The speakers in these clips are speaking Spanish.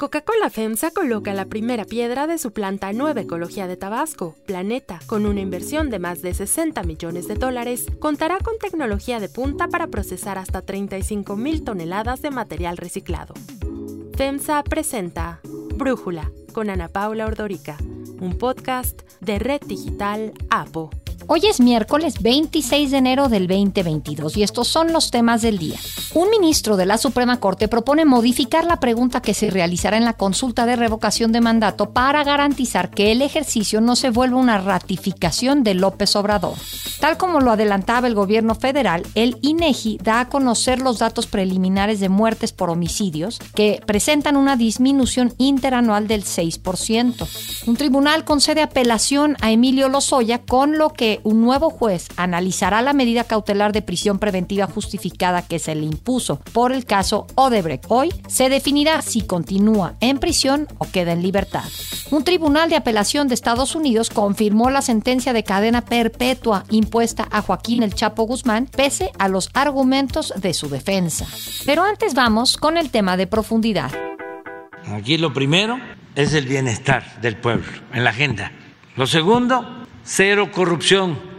Coca-Cola FEMSA coloca la primera piedra de su planta Nueva Ecología de Tabasco, Planeta, con una inversión de más de 60 millones de dólares, contará con tecnología de punta para procesar hasta 35 mil toneladas de material reciclado. FEMSA presenta Brújula con Ana Paula Ordorica, un podcast de Red Digital APO. Hoy es miércoles 26 de enero del 2022 y estos son los temas del día. Un ministro de la Suprema Corte propone modificar la pregunta que se realizará en la consulta de revocación de mandato para garantizar que el ejercicio no se vuelva una ratificación de López Obrador. Tal como lo adelantaba el gobierno federal, el INEGI da a conocer los datos preliminares de muertes por homicidios que presentan una disminución interanual del 6%. Un tribunal concede apelación a Emilio Lozoya con lo que un nuevo juez analizará la medida cautelar de prisión preventiva justificada que se le impuso por el caso Odebrecht. Hoy se definirá si continúa en prisión o queda en libertad. Un tribunal de apelación de Estados Unidos confirmó la sentencia de cadena perpetua impuesta a Joaquín El Chapo Guzmán pese a los argumentos de su defensa. Pero antes vamos con el tema de profundidad. Aquí lo primero es el bienestar del pueblo en la agenda. Lo segundo cero corrupción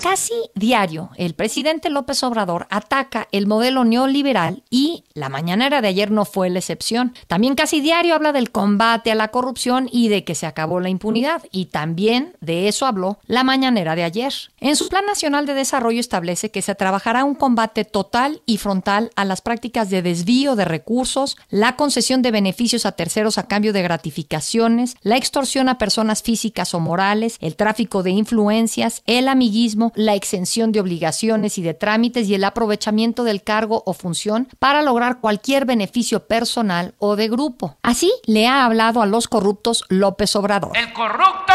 Casi diario, el presidente López Obrador ataca el modelo neoliberal y la mañanera de ayer no fue la excepción. También casi diario habla del combate a la corrupción y de que se acabó la impunidad. Y también de eso habló la mañanera de ayer. En su Plan Nacional de Desarrollo establece que se trabajará un combate total y frontal a las prácticas de desvío de recursos, la concesión de beneficios a terceros a cambio de gratificaciones, la extorsión a personas físicas o morales, el tráfico de influencias, el amiguismo, la exención de obligaciones y de trámites y el aprovechamiento del cargo o función para lograr cualquier beneficio personal o de grupo. Así le ha hablado a los corruptos López Obrador. El corrupto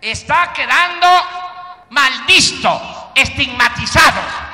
está quedando malvisto, estigmatizado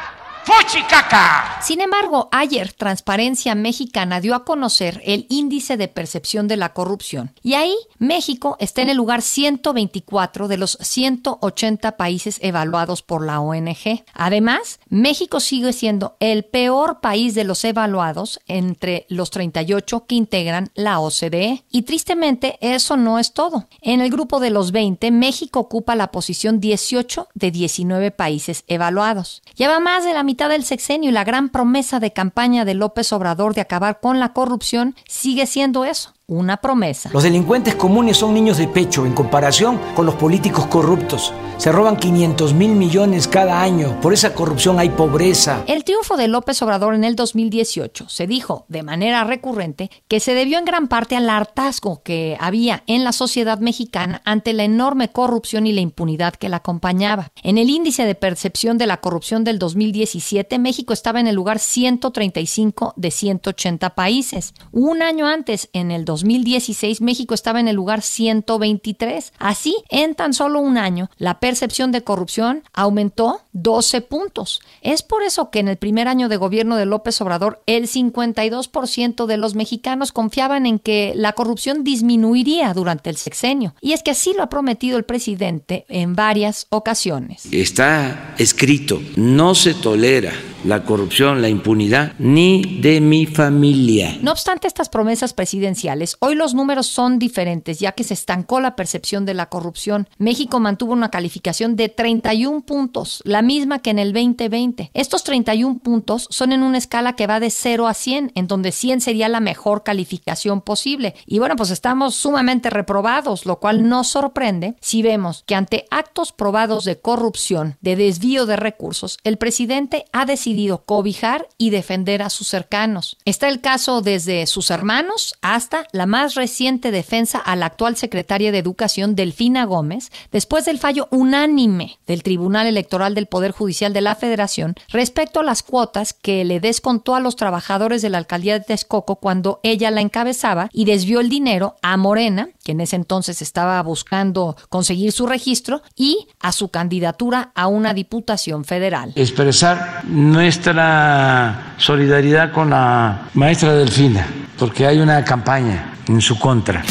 ¡Fuchicaca! Sin embargo, ayer Transparencia Mexicana dio a conocer el índice de percepción de la corrupción. Y ahí México está en el lugar 124 de los 180 países evaluados por la ONG. Además, México sigue siendo el peor país de los evaluados entre los 38 que integran la OCDE. Y tristemente, eso no es todo. En el grupo de los 20, México ocupa la posición 18 de 19 países evaluados. Lleva más de la mitad del sexenio y la gran promesa de campaña de López Obrador de acabar con la corrupción sigue siendo eso, una promesa. Los delincuentes comunes son niños de pecho en comparación con los políticos corruptos. Se roban 500 mil millones cada año. Por esa corrupción hay pobreza. El triunfo de López Obrador en el 2018 se dijo de manera recurrente que se debió en gran parte al hartazgo que había en la sociedad mexicana ante la enorme corrupción y la impunidad que la acompañaba. En el índice de percepción de la corrupción del 2017, México estaba en el lugar 135 de 180 países. Un año antes, en el 2016, México estaba en el lugar 123. Así, en tan solo un año, la percepción de corrupción aumentó 12 puntos. Es por eso que en el primer año de gobierno de López Obrador, el 52% de los mexicanos confiaban en que la corrupción disminuiría durante el sexenio. Y es que así lo ha prometido el presidente en varias ocasiones. Está escrito, no se tolera la corrupción, la impunidad, ni de mi familia. No obstante estas promesas presidenciales, hoy los números son diferentes, ya que se estancó la percepción de la corrupción. México mantuvo una calificación de 31 puntos, la misma que en el 2020. Estos 31 puntos son en una escala que va de 0 a 100, en donde 100 sería la mejor calificación posible. Y bueno, pues estamos sumamente reprobados, lo cual nos sorprende si vemos que ante actos probados de corrupción, de desvío de recursos, el presidente ha decidido cobijar y defender a sus cercanos. Está el caso desde sus hermanos hasta la más reciente defensa a la actual secretaria de Educación, Delfina Gómez, después del fallo unánime del Tribunal Electoral del Poder Judicial de la Federación respecto a las cuotas que le descontó a los trabajadores de la alcaldía de Texcoco cuando ella la encabezaba y desvió el dinero a Morena, que en ese entonces estaba buscando conseguir su registro, y a su candidatura a una diputación federal. Expresar nuestra solidaridad con la maestra Delfina, porque hay una campaña en su contra.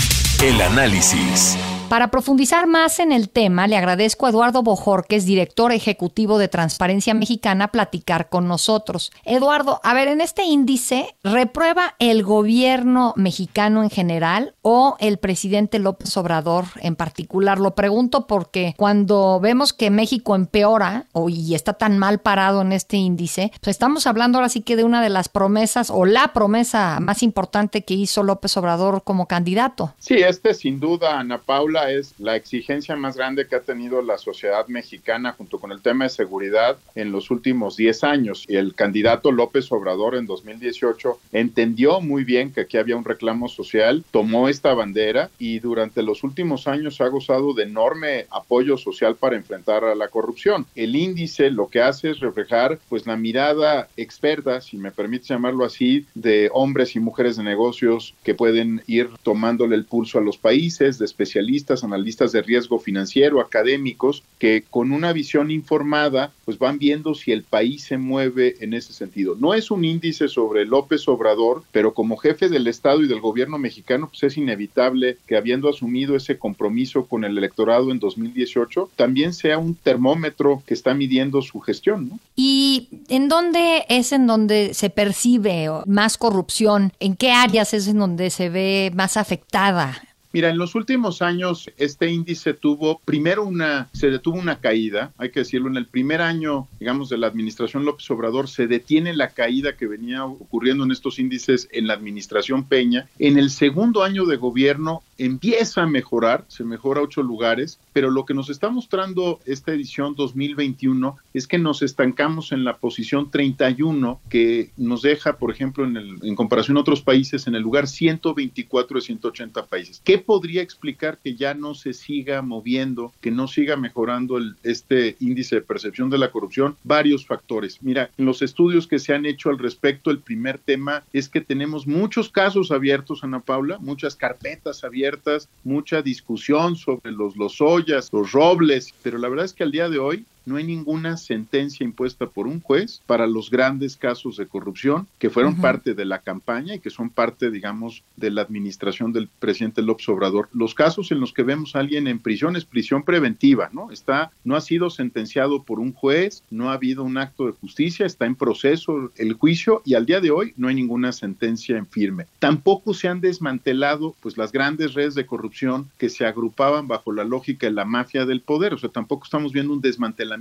El análisis. Para profundizar más en el tema, le agradezco a Eduardo Bojorques, director ejecutivo de Transparencia Mexicana, platicar con nosotros. Eduardo, a ver, en este índice, ¿reprueba el gobierno mexicano en general o el presidente López Obrador en particular? Lo pregunto porque cuando vemos que México empeora o, y está tan mal parado en este índice, pues estamos hablando ahora sí que de una de las promesas o la promesa más importante que hizo López Obrador como candidato. Sí, este sin duda, Ana Paula, es la exigencia más grande que ha tenido la sociedad mexicana junto con el tema de seguridad en los últimos 10 años. Y el candidato López Obrador en 2018 entendió muy bien que aquí había un reclamo social, tomó esta bandera y durante los últimos años ha gozado de enorme apoyo social para enfrentar a la corrupción. El índice lo que hace es reflejar pues la mirada experta, si me permite llamarlo así, de hombres y mujeres de negocios que pueden ir tomándole el pulso a los países, de especialistas, analistas de riesgo financiero, académicos, que con una visión informada pues van viendo si el país se mueve en ese sentido. No es un índice sobre López Obrador, pero como jefe del Estado y del gobierno mexicano, pues es inevitable que habiendo asumido ese compromiso con el electorado en 2018, también sea un termómetro que está midiendo su gestión. ¿Y en dónde es en donde se percibe más corrupción? ¿En qué áreas es en donde se ve más afectada Mira, en los últimos años este índice tuvo primero una, se detuvo una caída, hay que decirlo, en el primer año, digamos, de la administración López Obrador se detiene la caída que venía ocurriendo en estos índices en la administración Peña. En el segundo año de gobierno empieza a mejorar, se mejora ocho lugares, pero lo que nos está mostrando esta edición 2021 es que nos estancamos en la posición 31, que nos deja, por ejemplo, en, el, en comparación a otros países, en el lugar 124 de 180 países. ¿Qué podría explicar que ya no se siga moviendo, que no siga mejorando el, este índice de percepción de la corrupción? Varios factores. Mira, en los estudios que se han hecho al respecto, el primer tema es que tenemos muchos casos abiertos, Ana Paula, muchas carpetas abiertas, mucha discusión sobre los Los Robles, pero la verdad es que al día de hoy no hay ninguna sentencia impuesta por un juez para los grandes casos de corrupción que fueron parte de la campaña y que son parte, digamos, de la administración del presidente López Obrador. Los casos en los que vemos a alguien en prisión es prisión preventiva, ¿no? Está, no ha sido sentenciado por un juez, no ha habido un acto de justicia, está en proceso el juicio y al día de hoy no hay ninguna sentencia en firme. Tampoco se han desmantelado, pues, las grandes redes de corrupción que se agrupaban bajo la lógica de la mafia del poder, o sea, tampoco estamos viendo un desmantelamiento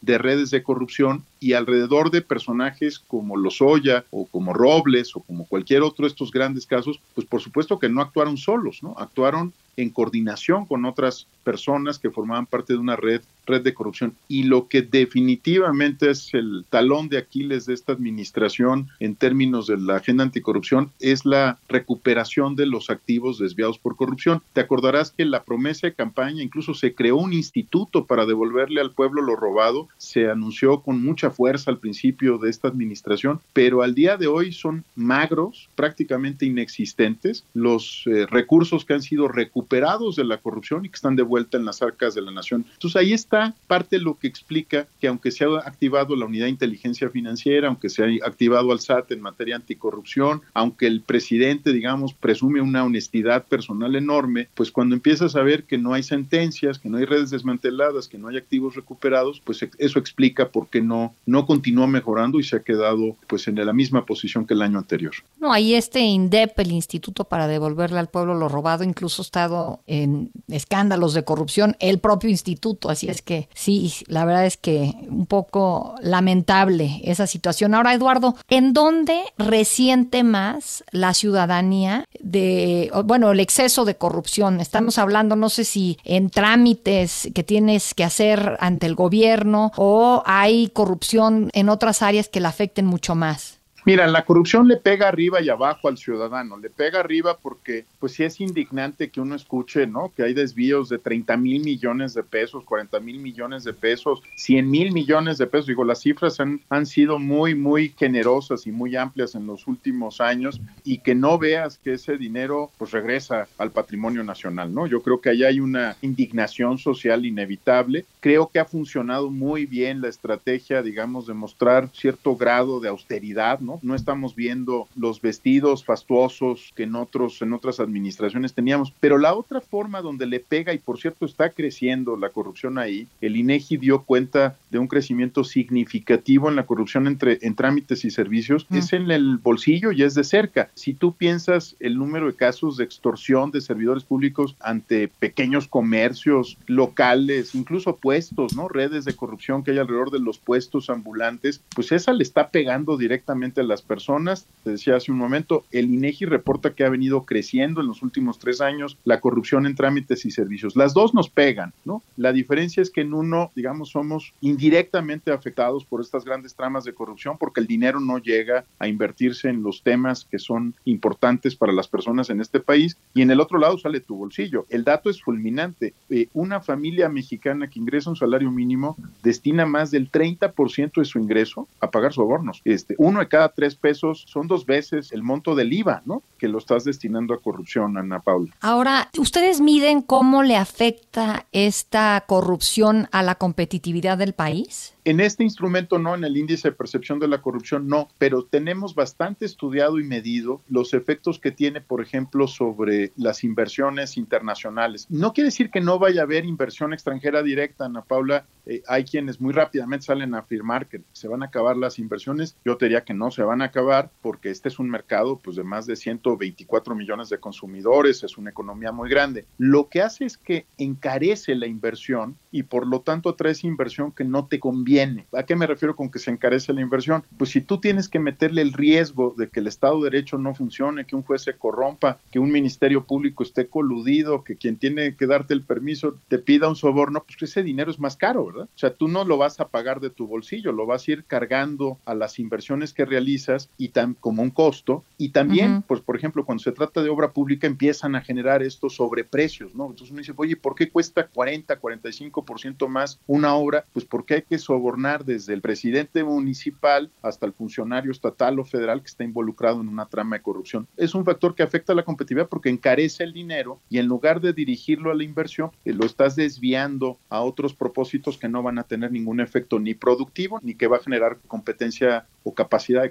de redes de corrupción y alrededor de personajes como Lozoya o como Robles o como cualquier otro de estos grandes casos, pues por supuesto que no actuaron solos, ¿no? Actuaron en coordinación con otras personas que formaban parte de una red, red de corrupción. Y lo que definitivamente es el talón de Aquiles de esta administración en términos de la agenda anticorrupción es la recuperación de los activos desviados por corrupción. Te acordarás que la promesa de campaña incluso se creó un instituto para devolverle al pueblo lo robado. Se anunció con mucha fuerza al principio de esta administración, pero al día de hoy son magros, prácticamente inexistentes, los eh, recursos que han sido recuperados de la corrupción y que están de vuelta en las arcas de la nación. Entonces ahí está parte de lo que explica que aunque se ha activado la unidad de inteligencia financiera, aunque se ha activado al SAT en materia anticorrupción, aunque el presidente, digamos, presume una honestidad personal enorme, pues cuando empiezas a ver que no hay sentencias, que no hay redes desmanteladas, que no hay activos recuperados, pues eso explica por qué no, no continúa mejorando y se ha quedado pues en la misma posición que el año anterior. No, ahí este INDEP, el Instituto para devolverle al pueblo lo robado, incluso ha estado en escándalos de corrupción el propio instituto. Así es que sí, la verdad es que un poco lamentable esa situación. Ahora, Eduardo, ¿en dónde resiente más la ciudadanía de, bueno, el exceso de corrupción? Estamos hablando, no sé si en trámites que tienes que hacer ante el gobierno o hay corrupción en otras áreas que la afecten mucho más. Mira, la corrupción le pega arriba y abajo al ciudadano. Le pega arriba porque, pues sí es indignante que uno escuche, ¿no? Que hay desvíos de 30 mil millones de pesos, 40 mil millones de pesos, 100 mil millones de pesos. Digo, las cifras han, han sido muy, muy generosas y muy amplias en los últimos años y que no veas que ese dinero, pues regresa al patrimonio nacional, ¿no? Yo creo que ahí hay una indignación social inevitable. Creo que ha funcionado muy bien la estrategia, digamos, de mostrar cierto grado de austeridad, ¿no? ¿No? No estamos viendo los vestidos fastuosos que en otros en otras administraciones teníamos, pero la otra forma donde le pega y por cierto está creciendo la corrupción ahí, el INEGI dio cuenta de un crecimiento significativo en la corrupción entre en trámites y servicios, mm. es en el bolsillo y es de cerca. Si tú piensas el número de casos de extorsión de servidores públicos ante pequeños comercios locales, incluso puestos, ¿no? Redes de corrupción que hay alrededor de los puestos ambulantes, pues esa le está pegando directamente las personas. Te decía hace un momento, el INEGI reporta que ha venido creciendo en los últimos tres años la corrupción en trámites y servicios. Las dos nos pegan, ¿no? La diferencia es que en uno, digamos, somos indirectamente afectados por estas grandes tramas de corrupción porque el dinero no llega a invertirse en los temas que son importantes para las personas en este país y en el otro lado sale tu bolsillo. El dato es fulminante. Eh, una familia mexicana que ingresa un salario mínimo destina más del 30% de su ingreso a pagar sobornos. Este, uno de cada tres pesos son dos veces el monto del IVA, ¿no? Que lo estás destinando a corrupción, Ana Paula. Ahora, ¿ustedes miden cómo le afecta esta corrupción a la competitividad del país? En este instrumento no, en el índice de percepción de la corrupción no, pero tenemos bastante estudiado y medido los efectos que tiene, por ejemplo, sobre las inversiones internacionales. No quiere decir que no vaya a haber inversión extranjera directa, Ana Paula. Eh, hay quienes muy rápidamente salen a afirmar que se van a acabar las inversiones. Yo te diría que no se van a acabar porque este es un mercado pues, de más de 124 millones de consumidores, es una economía muy grande. Lo que hace es que encarece la inversión y por lo tanto traes inversión que no te conviene. ¿A qué me refiero con que se encarece la inversión? Pues si tú tienes que meterle el riesgo de que el Estado de Derecho no funcione, que un juez se corrompa, que un ministerio público esté coludido, que quien tiene que darte el permiso te pida un soborno, pues ese dinero es más caro, ¿verdad? O sea, tú no lo vas a pagar de tu bolsillo, lo vas a ir cargando a las inversiones que realizas y tan, como un costo. Y también, pues por ejemplo, cuando se trata de obra pública empiezan a generar estos sobreprecios, ¿no? Entonces uno dice, oye, ¿por qué cuesta 40, 45 ciento más una obra, pues porque hay que sobornar desde el presidente municipal hasta el funcionario estatal o federal que está involucrado en una trama de corrupción. Es un factor que afecta a la competitividad porque encarece el dinero y en lugar de dirigirlo a la inversión, eh, lo estás desviando a otros propósitos que no van a tener ningún efecto ni productivo ni que va a generar competencia o capacidad de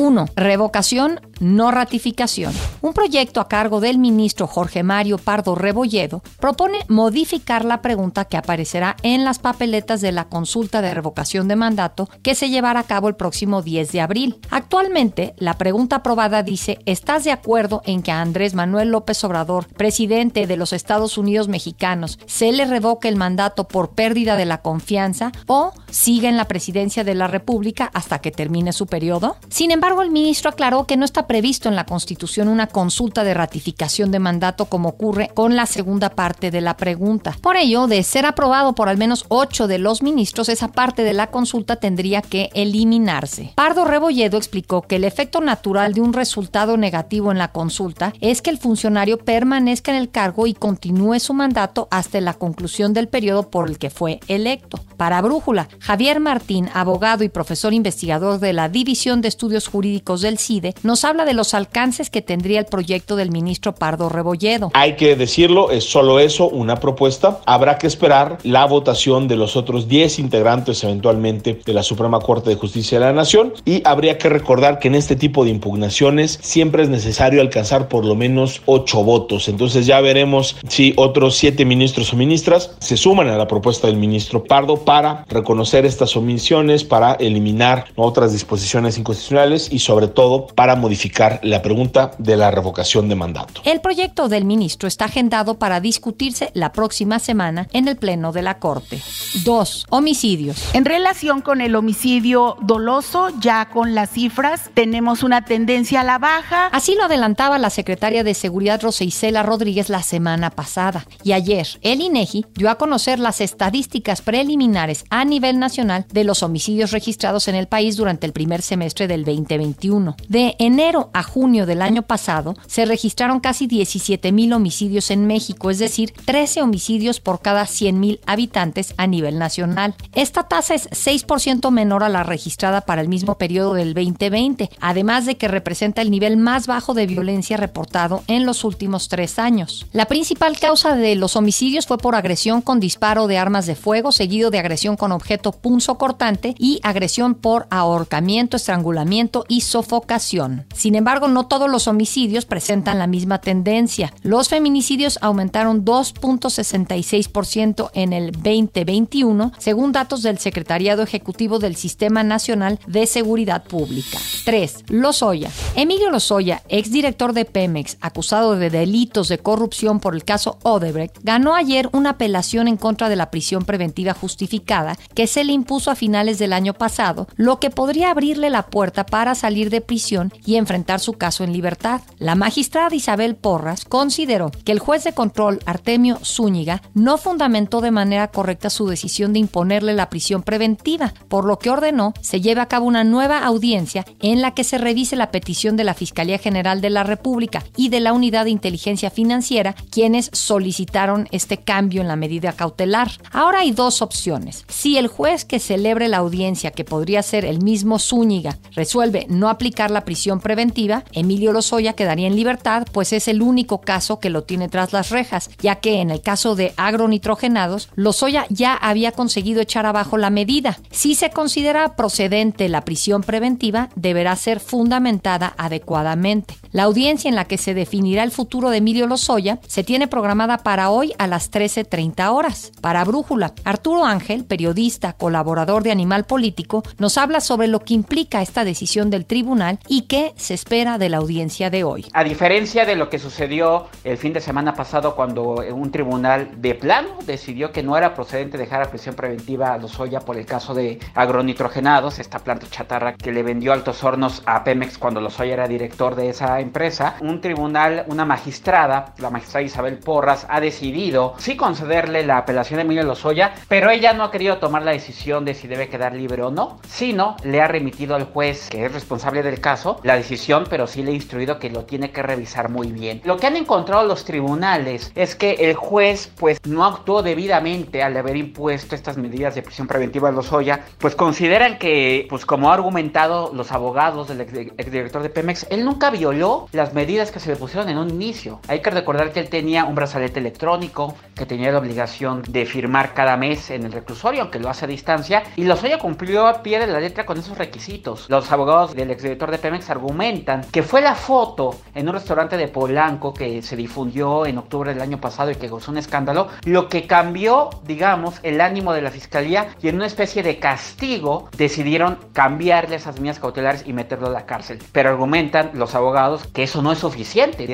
1. Revocación, no ratificación. Un proyecto a cargo del ministro Jorge Mario Pardo Rebolledo propone modificar la pregunta que aparecerá en las papeletas de la consulta de revocación de mandato que se llevará a cabo el próximo 10 de abril. Actualmente, la pregunta aprobada dice, ¿estás de acuerdo en que a Andrés Manuel López Obrador, presidente de los Estados Unidos mexicanos, se le revoque el mandato por pérdida de la confianza o siga en la presidencia de la República hasta que termine su periodo? Sin embargo, el ministro aclaró que no está previsto en la Constitución una consulta de ratificación de mandato como ocurre con la segunda parte de la pregunta. Por ello, de ser aprobado por al menos ocho de los ministros, esa parte de la consulta tendría que eliminarse. Pardo Rebolledo explicó que el efecto natural de un resultado negativo en la consulta es que el funcionario permanezca en el cargo y continúe su mandato hasta la conclusión del periodo por el que fue electo. Para Brújula, Javier Martín, abogado y profesor investigador de la División de Estudios Jurídicos jurídicos del CIDE, nos habla de los alcances que tendría el proyecto del ministro Pardo Rebolledo. Hay que decirlo, es solo eso, una propuesta. Habrá que esperar la votación de los otros 10 integrantes eventualmente de la Suprema Corte de Justicia de la Nación y habría que recordar que en este tipo de impugnaciones siempre es necesario alcanzar por lo menos 8 votos. Entonces ya veremos si otros 7 ministros o ministras se suman a la propuesta del ministro Pardo para reconocer estas omisiones, para eliminar otras disposiciones inconstitucionales y sobre todo para modificar la pregunta de la revocación de mandato. El proyecto del ministro está agendado para discutirse la próxima semana en el Pleno de la Corte. 2. Homicidios. En relación con el homicidio doloso, ya con las cifras, tenemos una tendencia a la baja. Así lo adelantaba la secretaria de Seguridad Rosa Isela Rodríguez la semana pasada. Y ayer, el INEGI dio a conocer las estadísticas preliminares a nivel nacional de los homicidios registrados en el país durante el primer semestre del 2021. De enero a junio del año pasado se registraron casi 17 mil homicidios en México, es decir, 13 homicidios por cada 100 mil habitantes a nivel nacional. Esta tasa es 6% menor a la registrada para el mismo periodo del 2020, además de que representa el nivel más bajo de violencia reportado en los últimos tres años. La principal causa de los homicidios fue por agresión con disparo de armas de fuego, seguido de agresión con objeto punzo cortante y agresión por ahorcamiento, estrangulamiento y sofocación. Sin embargo, no todos los homicidios presentan la misma tendencia. Los feminicidios aumentaron 2.66% en el 2021, según datos del Secretariado Ejecutivo del Sistema Nacional de Seguridad Pública. 3. Lozoya. Emilio Lozoya, exdirector de Pemex, acusado de delitos de corrupción por el caso Odebrecht, ganó ayer una apelación en contra de la prisión preventiva justificada que se le impuso a finales del año pasado, lo que podría abrirle la puerta para salir de prisión y enfrentar su caso en libertad. La magistrada Isabel Porras consideró que el juez de control Artemio Zúñiga no fundamentó de manera correcta su decisión de imponerle la prisión preventiva, por lo que ordenó se lleve a cabo una nueva audiencia en la que se revise la petición de la Fiscalía General de la República y de la Unidad de Inteligencia Financiera, quienes solicitaron este cambio en la medida cautelar. Ahora hay dos opciones. Si el juez que celebre la audiencia, que podría ser el mismo Zúñiga, resuelve no aplicar la prisión preventiva, Emilio Lozoya quedaría en libertad, pues es el único caso que lo tiene tras las rejas, ya que en el caso de agronitrogenados, Lozoya ya había conseguido echar abajo la medida. Si se considera procedente la prisión preventiva, deberá ser fundamentada adecuadamente. La audiencia en la que se definirá el futuro de Emilio Lozoya se tiene programada para hoy a las 13.30 horas. Para Brújula, Arturo Ángel, periodista, colaborador de Animal Político, nos habla sobre lo que implica esta decisión del tribunal y qué se espera de la audiencia de hoy. A diferencia de lo que sucedió el fin de semana pasado cuando un tribunal de plano decidió que no era procedente dejar a prisión preventiva a Lozoya por el caso de agronitrogenados, esta planta chatarra que le vendió Altos Hornos a Pemex cuando Lozoya era director de esa empresa, un tribunal, una magistrada, la magistrada Isabel Porras, ha decidido sí concederle la apelación de Emilio Lozoya, pero ella no ha querido tomar la decisión de si debe quedar libre o no, sino le ha remitido al juez que es responsable del caso la decisión, pero sí le ha instruido que lo tiene que revisar muy bien. Lo que han encontrado los tribunales es que el juez pues no actuó debidamente al haber impuesto estas medidas de prisión preventiva a Lozoya, pues consideran que pues como ha argumentado los abogados del exdirector de Pemex, él nunca violó las medidas que se le pusieron en un inicio. Hay que recordar que él tenía un brazalete electrónico, que tenía la obligación de firmar cada mes en el reclusorio, aunque lo hace a distancia, y Lozoya cumplió a pie de la letra con esos requisitos. Los abogados del exdirector de Pemex argumentan que fue la foto en un restaurante de Polanco que se difundió en octubre del año pasado y que gozó un escándalo, lo que cambió, digamos, el ánimo de la fiscalía y en una especie de castigo decidieron cambiarle esas medidas cautelares y meterlo a la cárcel. Pero argumentan los abogados que eso no es suficiente,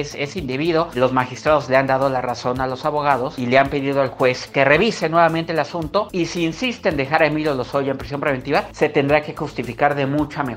es, es indebido. Los magistrados le han dado la razón a los abogados y le han pedido al juez que revise nuevamente el asunto y si insiste en dejar a Emilio Lozoya en prisión preventiva, se tendrá que justificar de mucha mejor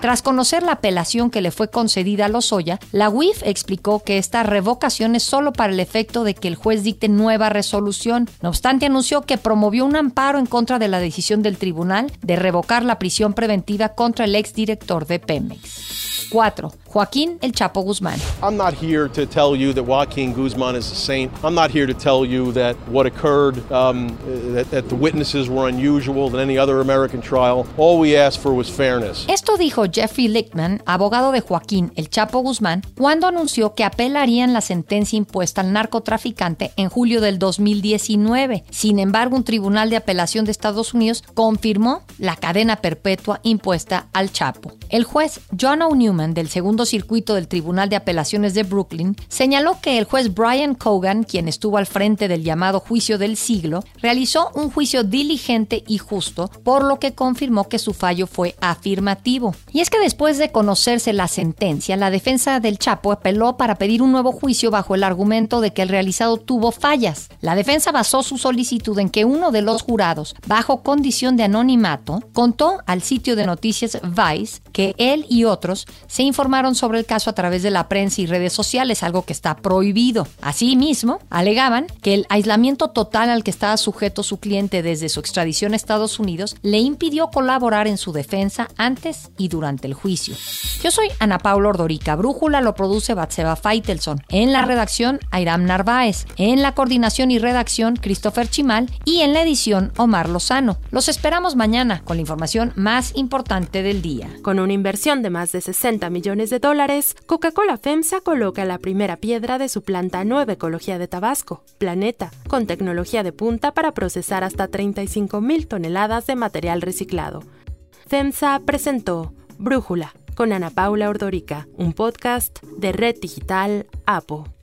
Tras conocer la apelación que le fue concedida a Lozoya, la UIF explicó que esta revocación es solo para el efecto de que el juez dicte nueva resolución. No obstante, anunció que promovió un amparo en contra de la decisión del tribunal de revocar la prisión preventiva contra el exdirector de Pemex. 4. Joaquín El Chapo Guzmán. I'm not here to tell you that Joaquin Guzman is a saint. I'm not here to tell you that what occurred, um, that, that the witnesses were unusual than any other American trial. All we asked for was fairness. Esto dijo Jeffrey Lichtman, abogado de Joaquín El Chapo Guzmán, cuando anunció que apelarían la sentencia impuesta al narcotraficante en julio del 2019. Sin embargo, un tribunal de apelación de Estados Unidos confirmó la cadena perpetua impuesta al Chapo. El juez John Del segundo circuito del Tribunal de Apelaciones de Brooklyn señaló que el juez Brian Cogan, quien estuvo al frente del llamado juicio del siglo, realizó un juicio diligente y justo, por lo que confirmó que su fallo fue afirmativo. Y es que después de conocerse la sentencia, la defensa del Chapo apeló para pedir un nuevo juicio bajo el argumento de que el realizado tuvo fallas. La defensa basó su solicitud en que uno de los jurados, bajo condición de anonimato, contó al sitio de noticias Vice que él y otros se informaron sobre el caso a través de la prensa y redes sociales, algo que está prohibido. Asimismo, alegaban que el aislamiento total al que estaba sujeto su cliente desde su extradición a Estados Unidos le impidió colaborar en su defensa antes y durante el juicio. Yo soy Ana Paula Ordorica. Brújula lo produce Batseba Feitelson. En la redacción, Airam Narváez. En la coordinación y redacción, Christopher Chimal. Y en la edición, Omar Lozano. Los esperamos mañana con la información más importante del día. Con una inversión de más de 60 millones de dólares, Coca-Cola FEMSA coloca la primera piedra de su planta Nueva Ecología de Tabasco, Planeta, con tecnología de punta para procesar hasta 35 mil toneladas de material reciclado. FEMSA presentó Brújula con Ana Paula Ordorica, un podcast de Red Digital APO.